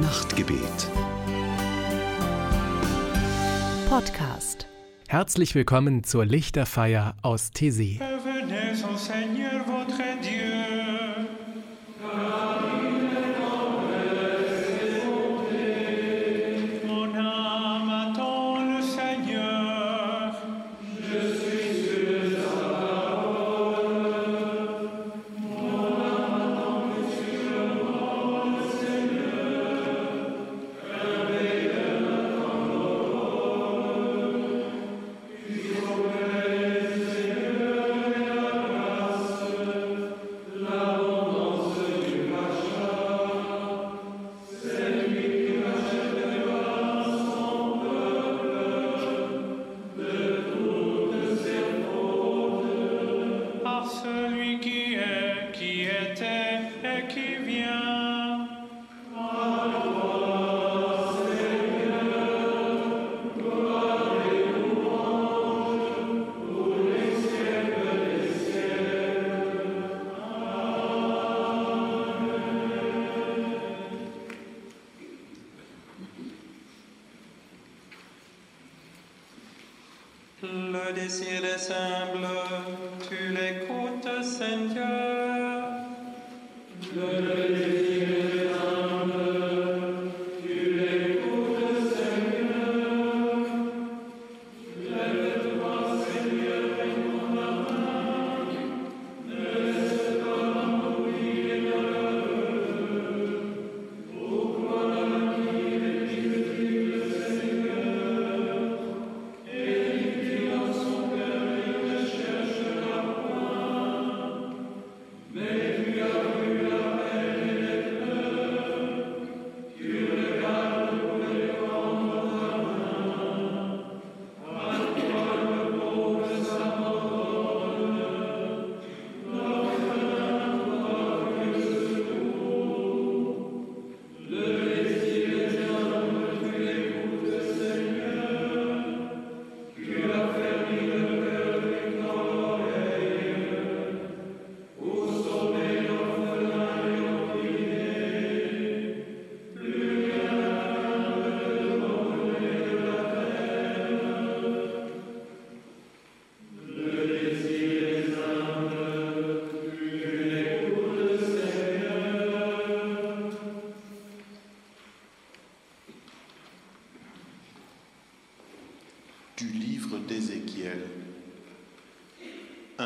Nachtgebet. Podcast. Herzlich willkommen zur Lichterfeier aus Tessé. ensemble.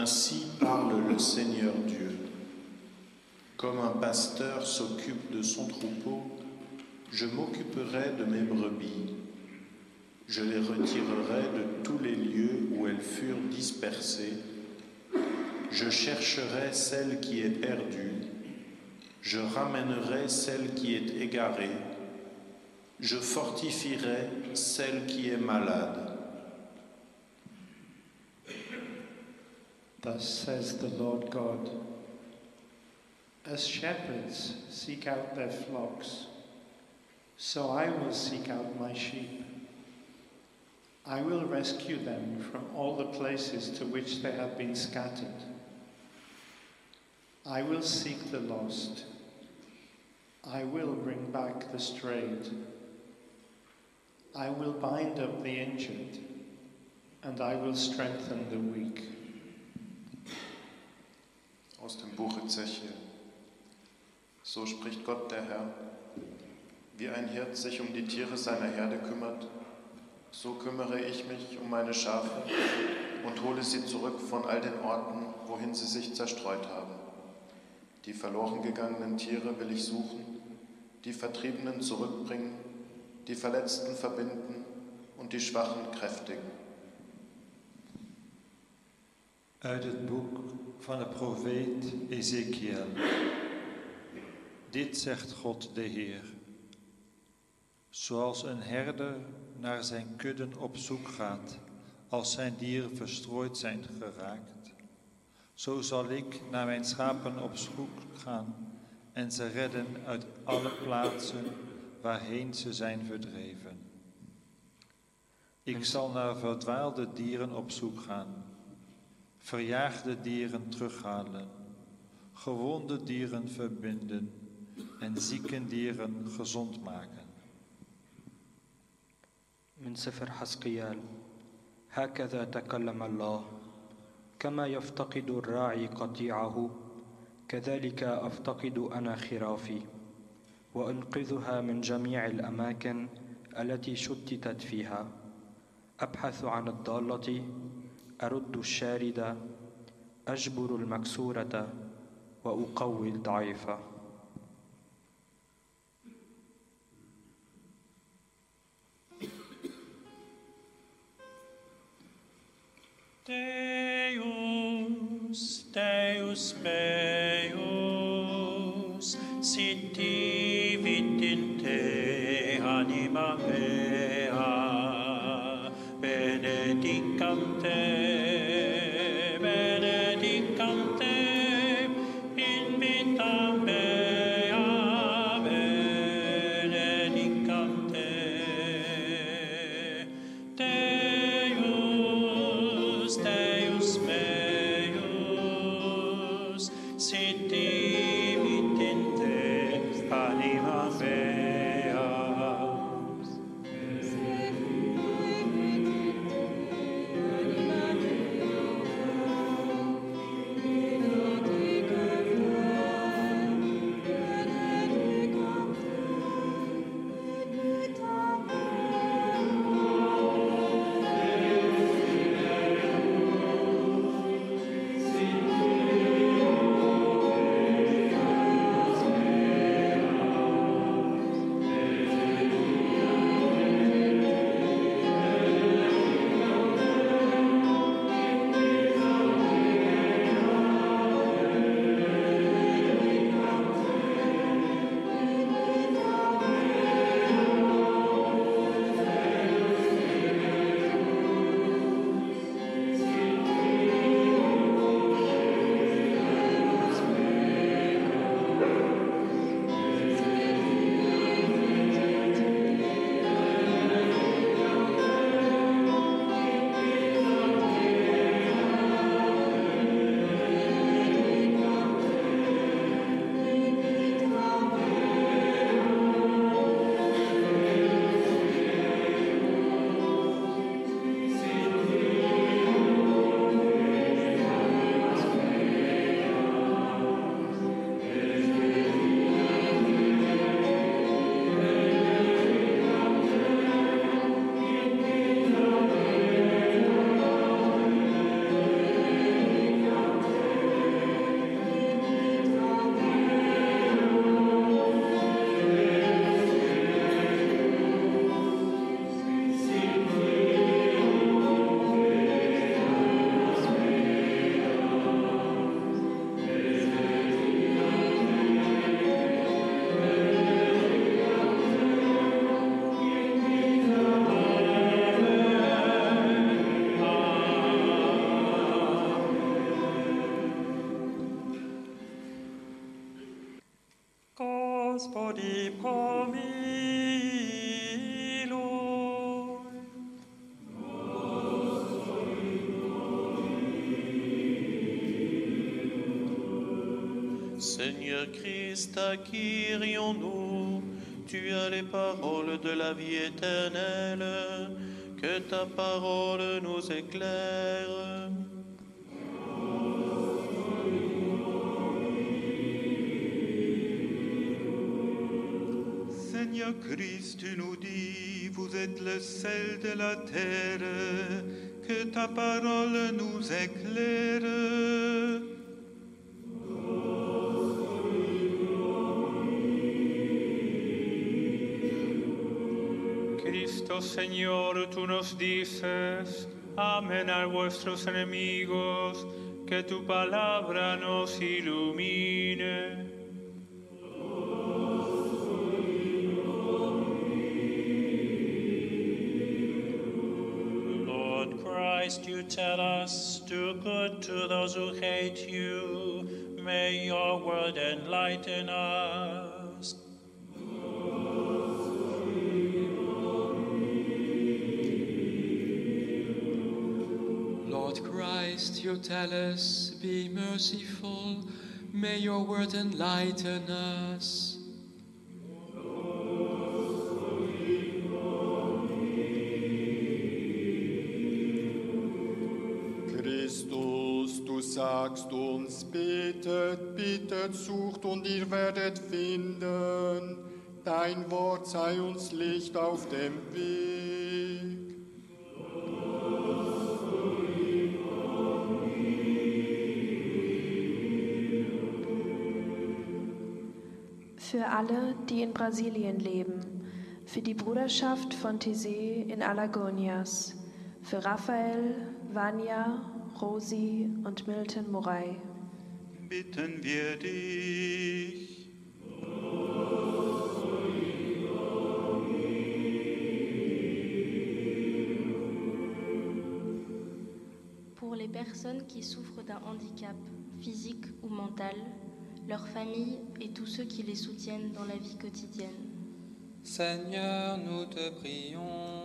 Ainsi parle le Seigneur Dieu. Comme un pasteur s'occupe de son troupeau, je m'occuperai de mes brebis. Je les retirerai de tous les lieux où elles furent dispersées. Je chercherai celle qui est perdue. Je ramènerai celle qui est égarée. Je fortifierai celle qui est malade. Thus says the Lord God As shepherds seek out their flocks, so I will seek out my sheep. I will rescue them from all the places to which they have been scattered. I will seek the lost. I will bring back the strayed. I will bind up the injured, and I will strengthen the weak. Aus dem Buch Ezechiel. So spricht Gott der Herr. Wie ein Hirt sich um die Tiere seiner Herde kümmert, so kümmere ich mich um meine Schafe und hole sie zurück von all den Orten, wohin sie sich zerstreut haben. Die verloren gegangenen Tiere will ich suchen, die Vertriebenen zurückbringen, die Verletzten verbinden und die Schwachen kräftigen. Uit het boek van de profeet Ezekiel. Dit zegt God de Heer. Zoals een herder naar zijn kudden op zoek gaat als zijn dieren verstrooid zijn geraakt, zo zal ik naar mijn schapen op zoek gaan en ze redden uit alle plaatsen waarheen ze zijn verdreven. Ik zal naar verdwaalde dieren op zoek gaan, verjaagde dieren terughalen, gewonde dieren verbinden, en zieke dieren gezond maken. من سفر حسقيال هكذا تكلم الله كما يفتقد الراعي قطيعه كذلك أفتقد أنا خرافي وأنقذها من جميع الأماكن التي شتتت فيها أبحث عن الضالة أرد الشاردة أجبر المكسورة وأقوي الضعيفة Deus, Deus meus, si divit in te anima mea, Christ, à qui irions-nous Tu as les paroles de la vie éternelle, que ta parole nous éclaire. Seigneur Christ, tu nous dis, vous êtes le sel de la terre, que ta parole nous éclaire. Señor, tú nos dices, amen a vuestros enemigos, que tu palabra nos ilumine. Lord Christ, you tell us, do good to those who hate you. May your word enlighten us. you tell us, be merciful. May your word enlighten us. Christus, du sagst uns, betet, bittet, sucht und ihr werdet finden. Dein Wort sei uns Licht auf dem Weg. Für alle, die in Brasilien leben, für die Bruderschaft von Tese in Alagonias, für Raphael, Vanya, Rosi und Milton Moray. Bitten wir dich. Pour les personnes qui souffrent d'un handicap physique ou mental, leurs familles et tous ceux qui les soutiennent dans la vie quotidienne. Seigneur, nous te prions.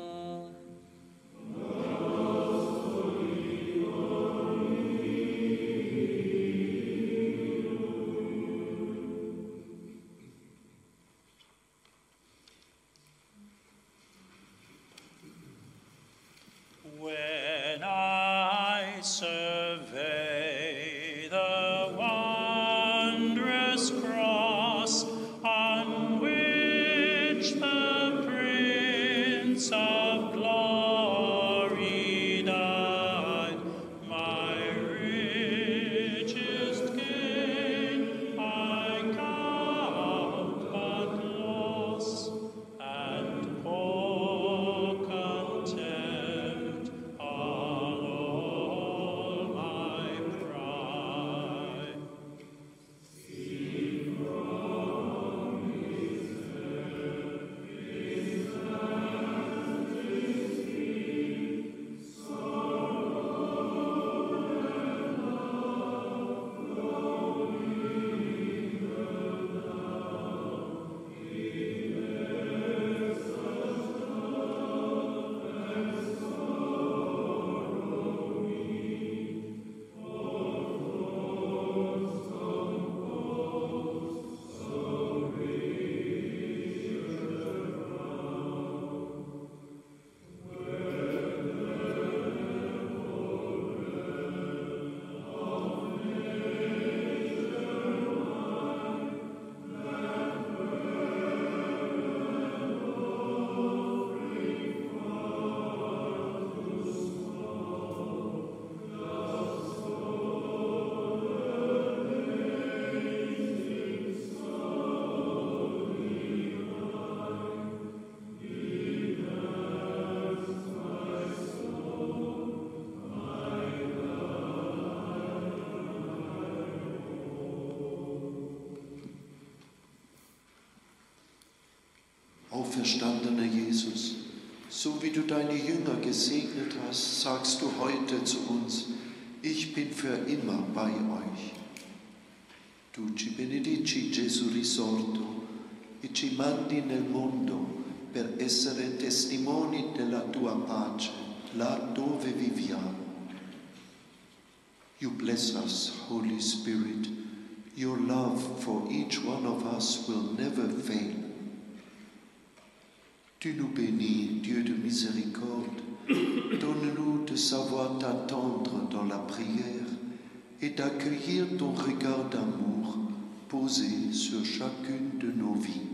Auferstandener Jesus, so wie du deine Jünger gesegnet hast, sagst du heute zu uns, ich bin für immer bei euch. Tu ci benedici Gesù risorto e ci mandi nel mondo per essere testimoni della tua pace là dove viviamo. You bless us, Holy Spirit. Your love for each one of us will never Tu nous bénis, Dieu de miséricorde. Donne-nous de savoir t'attendre dans la prière et d'accueillir ton regard d'amour posé sur chacune de nos vies.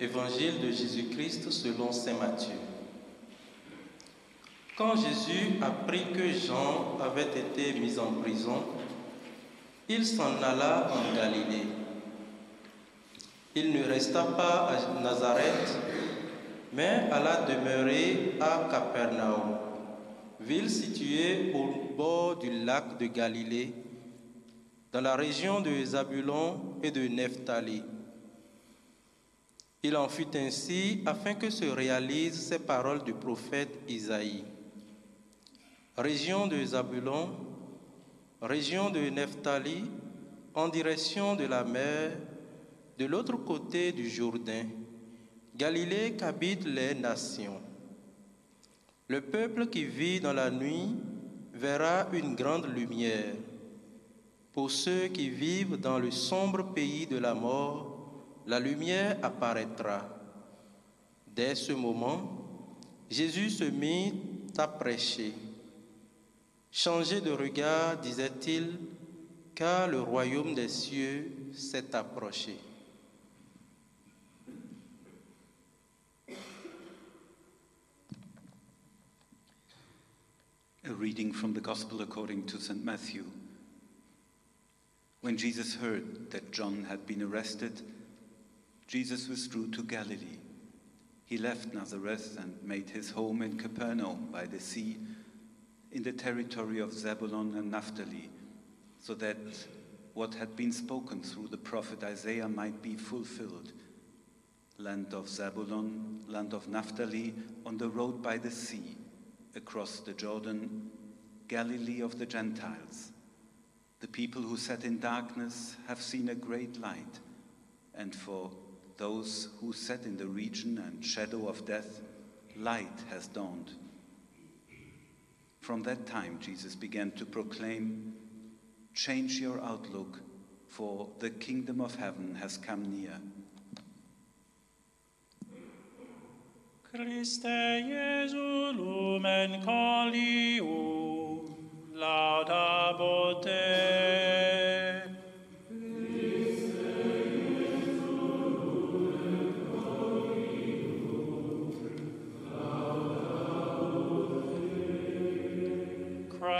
Évangile de Jésus-Christ selon Saint Matthieu. Quand Jésus apprit que Jean avait été mis en prison, il s'en alla en Galilée. Il ne resta pas à Nazareth, mais alla demeurer à Capernaum, ville située au bord du lac de Galilée, dans la région de Zabulon et de Nephtali. Il en fut ainsi afin que se réalisent ces paroles du prophète Isaïe. Région de Zabulon, région de Nephtali, en direction de la mer, de l'autre côté du Jourdain, Galilée qu'habitent les nations. Le peuple qui vit dans la nuit verra une grande lumière. Pour ceux qui vivent dans le sombre pays de la mort, la lumière apparaîtra. Dès ce moment, Jésus se mit à prêcher. Changez de regard, disait-il, car le royaume des cieux s'est approché. A reading from the Gospel according to St. Matthew. When Jesus heard that John had been arrested, Jesus withdrew to Galilee. He left Nazareth and made his home in Capernaum by the sea, in the territory of Zebulun and Naphtali, so that what had been spoken through the prophet Isaiah might be fulfilled. Land of Zebulun, land of Naphtali, on the road by the sea, across the Jordan, Galilee of the Gentiles. The people who sat in darkness have seen a great light, and for those who sat in the region and shadow of death, light has dawned. From that time, Jesus began to proclaim, Change your outlook, for the kingdom of heaven has come near. Christe Jesu lumen colliu, laudabote.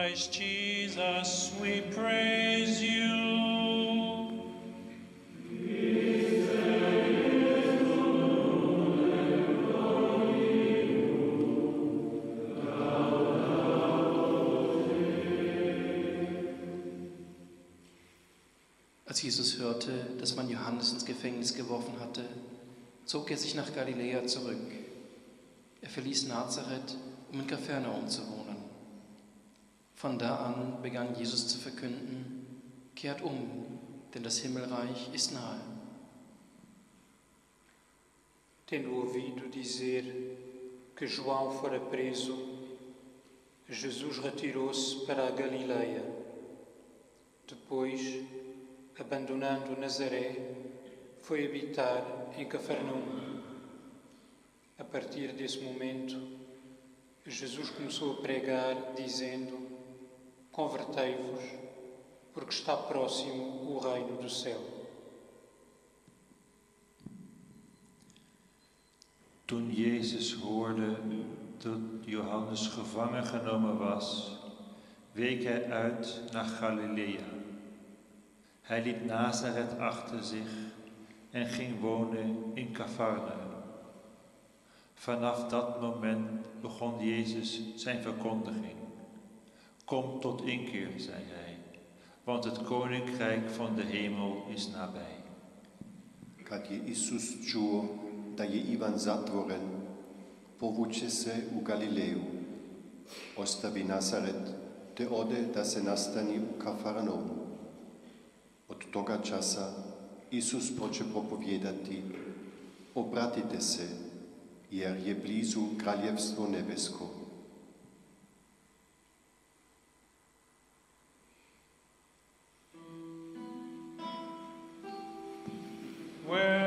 Christ Jesus, we praise you. Als Jesus hörte, dass man Johannes ins Gefängnis geworfen hatte, zog er sich nach Galiläa zurück. Er verließ Nazareth, um in Kapernaum zu wohnen. Von da an begann Jesus zu verkünden, kehrt um, denn das Himmelreich ist nahe. Tendo ouvido dizer que João fora preso, Jesus retirou-se para a Galileia. Depois, abandonando Nazaré, foi habitar em Cafarnaum. A partir desse momento, Jesus começou a pregar, dizendo: Convertei-vos, porque está próximo o reino do céu. Toen Jezus hoorde dat Johannes gevangen genomen was, week hij uit naar Galilea. Hij liet Nazareth achter zich en ging wonen in Cafarnaum. Vanaf dat moment begon Jezus zijn verkondiging. Kom tot inkeer, zei hij, want het koninkrijk van de hemel is nabij. Kad je Isus čuo da je Ivan zatvoren, povuče se u Galileju. Ostavi Nazaret, te ode da se nastani u Kafarnaumu. Od toga časa Isus poče propovijedati, obratite se, jer je blizu kraljevstvo nebesko. where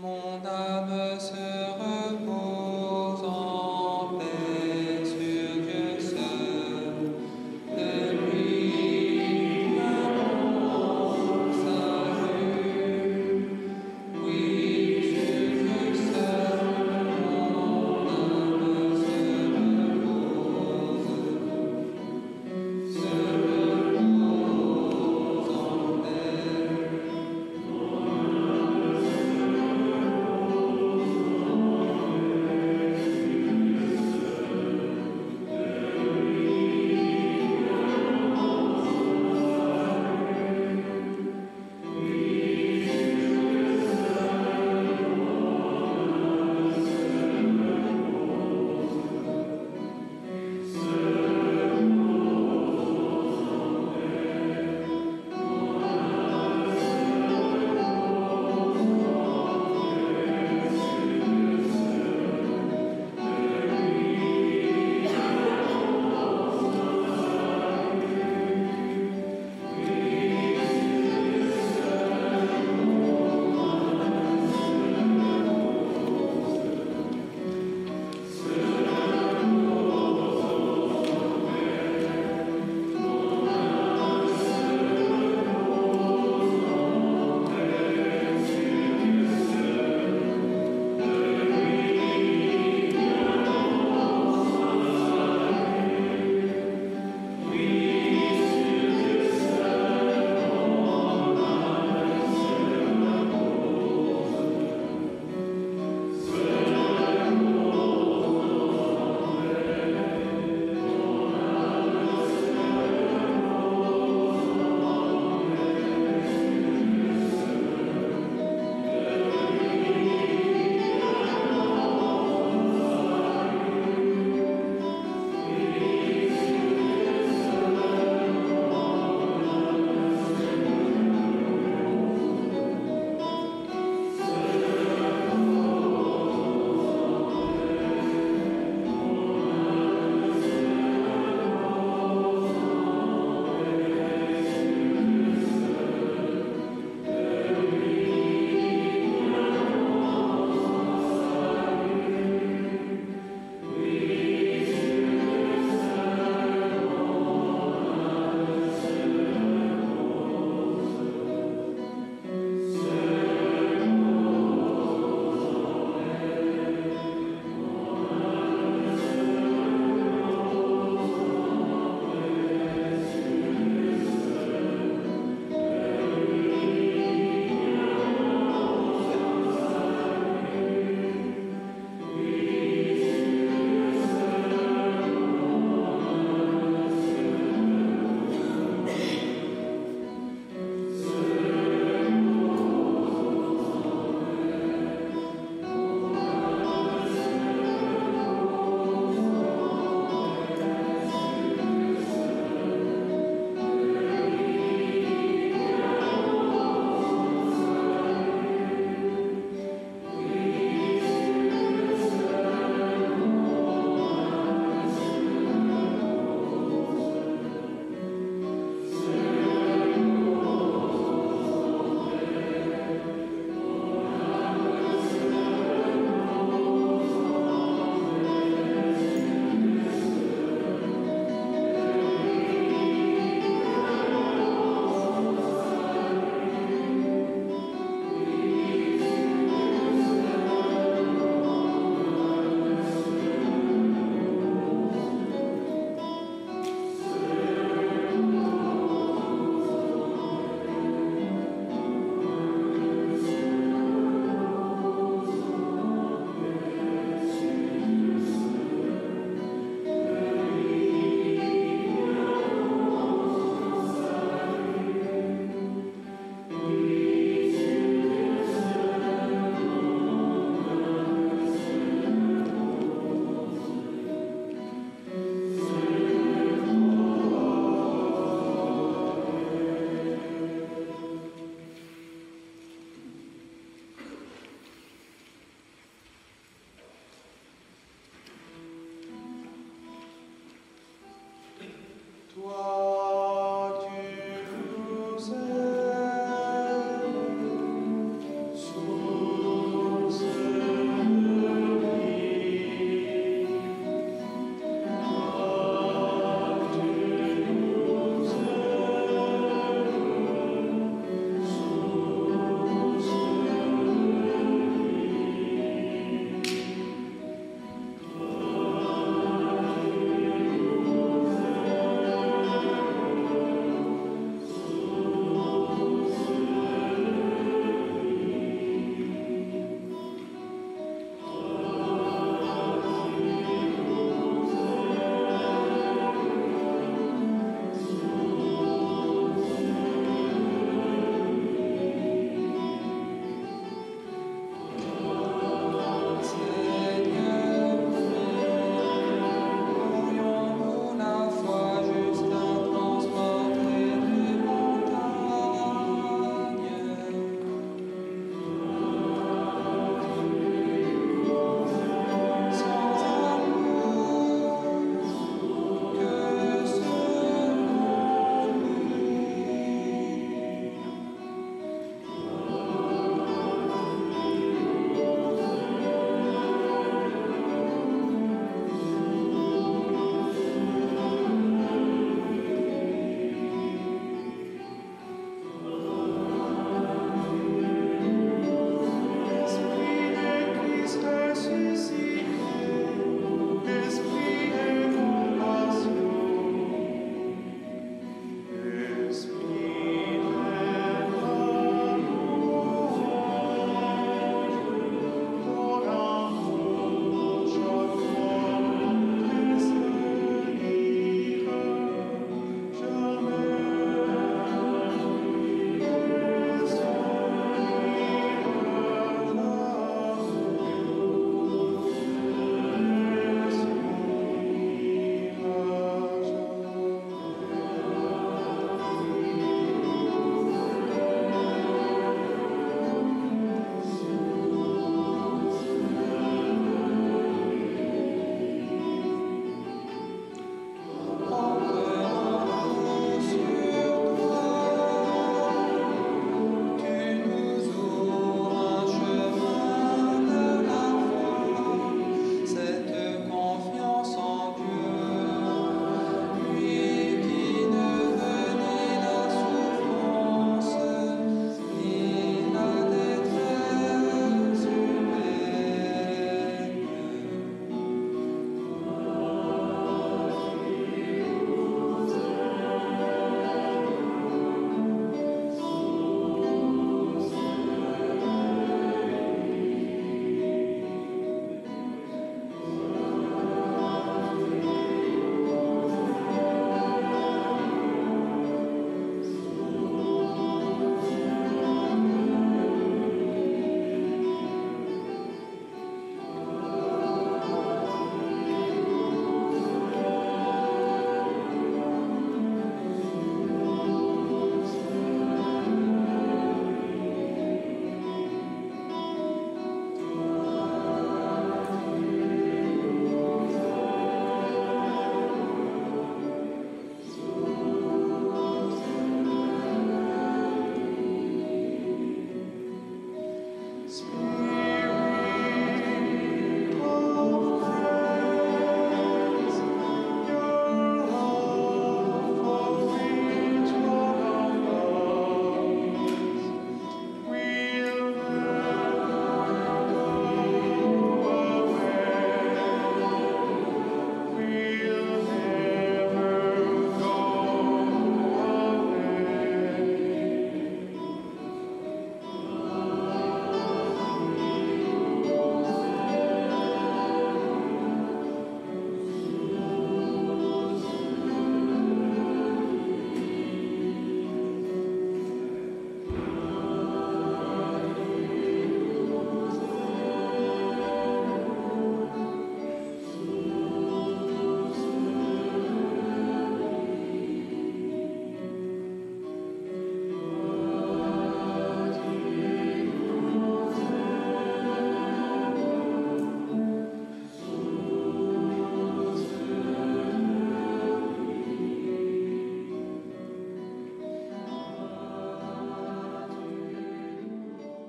Mon